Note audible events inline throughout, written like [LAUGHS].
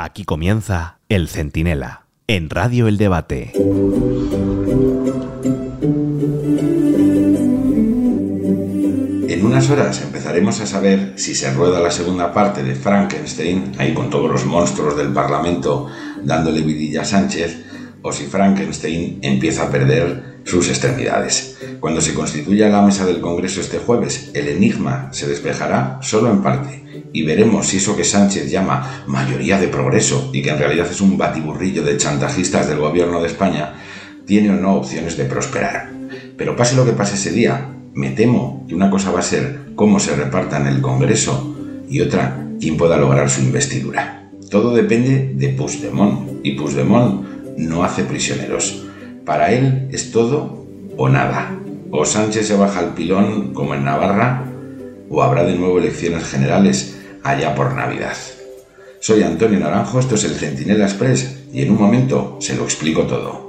Aquí comienza El Centinela, en Radio El Debate. En unas horas empezaremos a saber si se rueda la segunda parte de Frankenstein, ahí con todos los monstruos del Parlamento dándole vidilla a Sánchez, o si Frankenstein empieza a perder sus extremidades. Cuando se constituya la mesa del Congreso este jueves, el enigma se despejará solo en parte y veremos si eso que Sánchez llama mayoría de progreso y que en realidad es un batiburrillo de chantajistas del gobierno de España, tiene o no opciones de prosperar. Pero pase lo que pase ese día, me temo que una cosa va a ser cómo se repartan el Congreso y otra quién pueda lograr su investidura. Todo depende de Puigdemont y Puigdemont no hace prisioneros. Para él es todo o nada. O Sánchez se baja al pilón como en Navarra o habrá de nuevo elecciones generales allá por Navidad. Soy Antonio Naranjo, esto es el Centinela Express y en un momento se lo explico todo.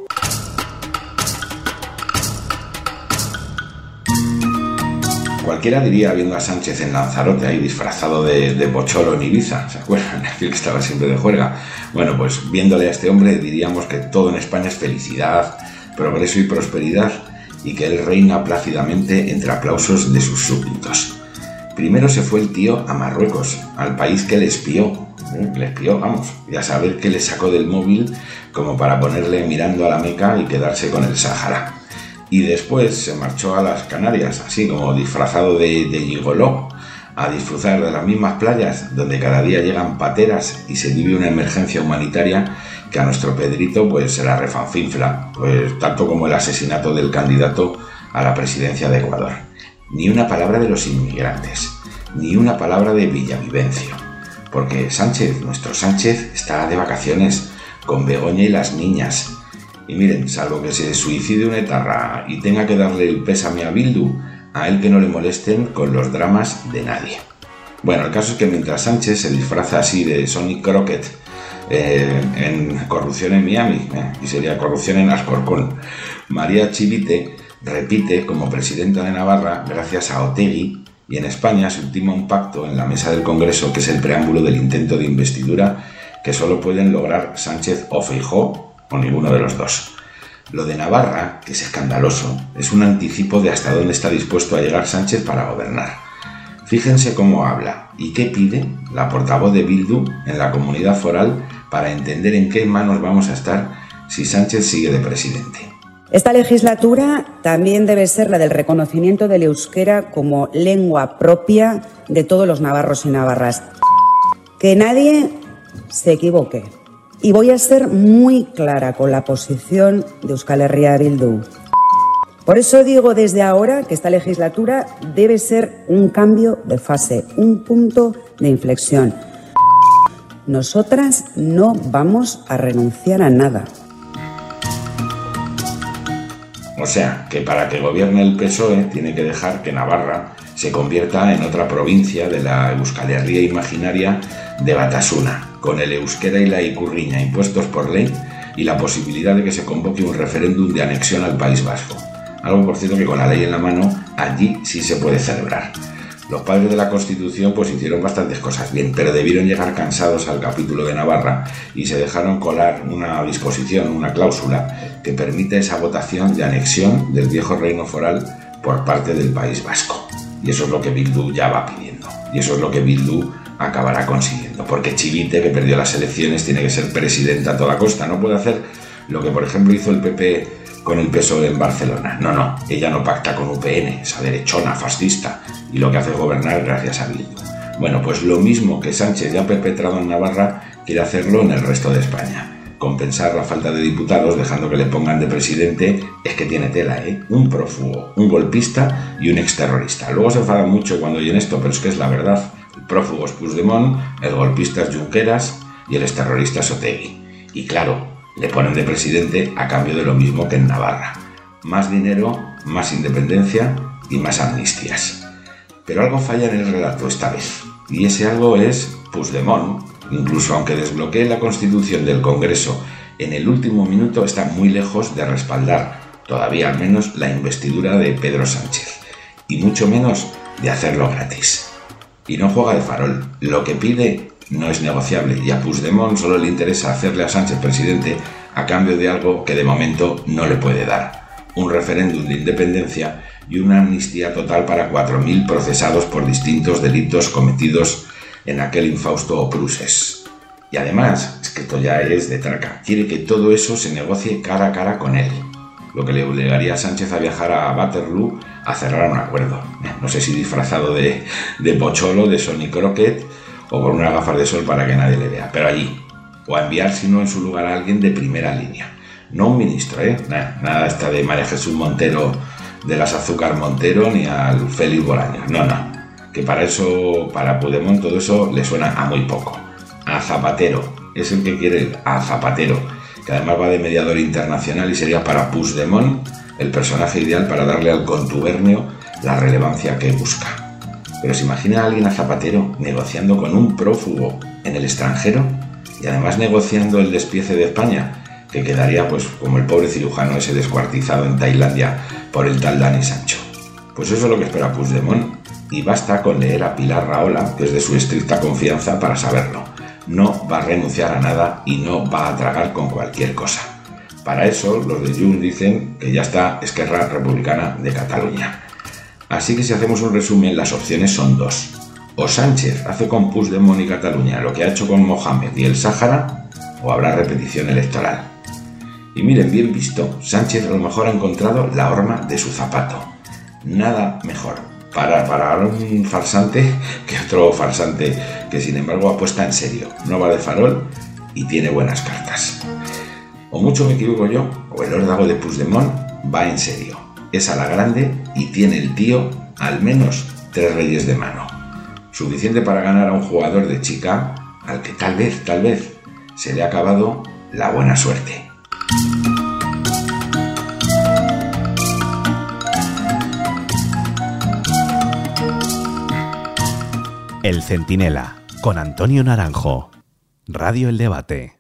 Cualquiera diría, viendo a Sánchez en Lanzarote ahí disfrazado de, de pocholo en Ibiza, ¿se acuerdan? [LAUGHS] Decir que estaba siempre de juerga. Bueno, pues viéndole a este hombre diríamos que todo en España es felicidad, progreso y prosperidad y que él reina plácidamente entre aplausos de sus súbditos. Primero se fue el tío a Marruecos, al país que le espió, ¿eh? le espió, vamos, y a saber qué le sacó del móvil como para ponerle mirando a la Meca y quedarse con el Sahara y después se marchó a las Canarias, así como disfrazado de, de gigoló, a disfrutar de las mismas playas donde cada día llegan pateras y se vive una emergencia humanitaria que a nuestro Pedrito pues se la refanfinfla, pues tanto como el asesinato del candidato a la presidencia de Ecuador. Ni una palabra de los inmigrantes, ni una palabra de Villavivencio, porque Sánchez, nuestro Sánchez, está de vacaciones con Begoña y las niñas, y miren, salvo que se suicide una etarra y tenga que darle el pésame a Bildu, a él que no le molesten con los dramas de nadie. Bueno, el caso es que mientras Sánchez se disfraza así de Sonic Crockett eh, en Corrupción en Miami, eh, y sería Corrupción en Ascorcón, María Chivite repite como presidenta de Navarra gracias a Otegui y en España se ultima un pacto en la mesa del Congreso que es el preámbulo del intento de investidura que solo pueden lograr Sánchez o Feijó o ninguno de los dos. Lo de Navarra, que es escandaloso, es un anticipo de hasta dónde está dispuesto a llegar Sánchez para gobernar. Fíjense cómo habla y qué pide la portavoz de Bildu en la comunidad foral para entender en qué manos vamos a estar si Sánchez sigue de presidente. Esta legislatura también debe ser la del reconocimiento del euskera como lengua propia de todos los navarros y navarras. Que nadie se equivoque. Y voy a ser muy clara con la posición de Euskal Herria Bildu. Por eso digo desde ahora que esta legislatura debe ser un cambio de fase, un punto de inflexión. Nosotras no vamos a renunciar a nada. O sea, que para que gobierne el PSOE tiene que dejar que Navarra se convierta en otra provincia de la Euskal Herria imaginaria de Batasuna, con el euskera y la icurriña impuestos por ley y la posibilidad de que se convoque un referéndum de anexión al País Vasco. Algo, por cierto, que con la ley en la mano allí sí se puede celebrar. Los padres de la Constitución pues hicieron bastantes cosas bien, pero debieron llegar cansados al capítulo de Navarra y se dejaron colar una disposición, una cláusula que permite esa votación de anexión del viejo reino foral por parte del País Vasco. Y eso es lo que Bildu ya va pidiendo. Y eso es lo que Bildu acabará consiguiendo. Porque Chivite, que perdió las elecciones, tiene que ser presidenta a toda costa. No puede hacer lo que, por ejemplo, hizo el PP con el PSOE en Barcelona. No, no, ella no pacta con UPN, esa derechona fascista, y lo que hace es gobernar gracias a Bildu. Bueno, pues lo mismo que Sánchez ya ha perpetrado en Navarra, quiere hacerlo en el resto de España. Compensar la falta de diputados dejando que le pongan de presidente es que tiene tela, ¿eh? Un prófugo, un golpista y un exterrorista. Luego se enfada mucho cuando oyen esto, pero es que es la verdad prófugos Puigdemont, el golpista Junqueras y el exterrorista Sotegui. Y claro, le ponen de presidente a cambio de lo mismo que en Navarra. Más dinero, más independencia y más amnistías. Pero algo falla en el relato esta vez. Y ese algo es Puigdemont. Incluso aunque desbloquee la constitución del Congreso en el último minuto, está muy lejos de respaldar, todavía al menos, la investidura de Pedro Sánchez. Y mucho menos de hacerlo gratis y no juega de farol. Lo que pide no es negociable y a Puigdemont solo le interesa hacerle a Sánchez presidente a cambio de algo que de momento no le puede dar, un referéndum de independencia y una amnistía total para 4.000 procesados por distintos delitos cometidos en aquel infausto Pruses. Y además, es que esto ya es de traca, quiere que todo eso se negocie cara a cara con él, lo que le obligaría a Sánchez a viajar a Waterloo a cerrar un acuerdo. No sé si disfrazado de, de pocholo, de Sonny Crockett o con unas gafas de sol para que nadie le vea, pero allí, o a enviar sino en su lugar a alguien de primera línea. No un ministro, ¿eh? Nada, nada está de María Jesús Montero de las Azúcar Montero ni al Félix Bolaños. No, no. Que para eso, para Puigdemont, todo eso le suena a muy poco. A Zapatero. Es el que quiere a Zapatero. Que además va de mediador internacional y sería para Puigdemont el personaje ideal para darle al contubernio la relevancia que busca. Pero se imagina a alguien a Zapatero negociando con un prófugo en el extranjero y además negociando el despiece de España, que quedaría pues como el pobre cirujano ese descuartizado en Tailandia por el tal Dani Sancho. Pues eso es lo que espera Puigdemont y basta con leer a Pilar Raola, que es de su estricta confianza, para saberlo. No va a renunciar a nada y no va a tragar con cualquier cosa. Para eso, los de Junts dicen que ya está Esquerra Republicana de Cataluña. Así que si hacemos un resumen, las opciones son dos. O Sánchez hace con Puigdemont y Cataluña lo que ha hecho con Mohamed y el Sáhara, o habrá repetición electoral. Y miren, bien visto, Sánchez a lo mejor ha encontrado la horma de su zapato. Nada mejor para, para un farsante [LAUGHS] que otro farsante que sin embargo apuesta en serio, no va de farol y tiene buenas cartas. O mucho me equivoco yo, o el órdago de Puigdemont va en serio. Es a la grande y tiene el tío al menos tres reyes de mano. Suficiente para ganar a un jugador de chica al que tal vez, tal vez, se le ha acabado la buena suerte. El Centinela, con Antonio Naranjo. Radio El Debate.